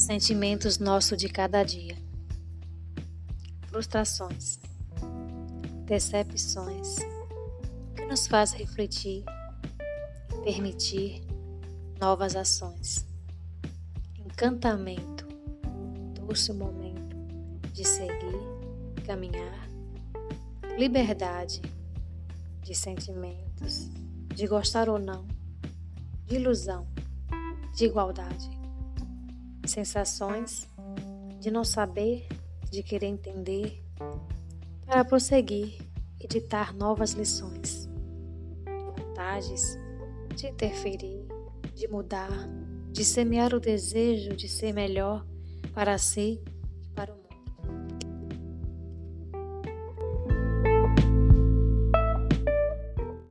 Sentimentos nosso de cada dia. Frustrações. Decepções. Que nos faz refletir e permitir novas ações. Encantamento. Doce momento de seguir, caminhar. Liberdade de sentimentos, de gostar ou não, de ilusão, de igualdade sensações de não saber, de querer entender, para prosseguir e ditar novas lições, vontades de interferir, de mudar, de semear o desejo de ser melhor para si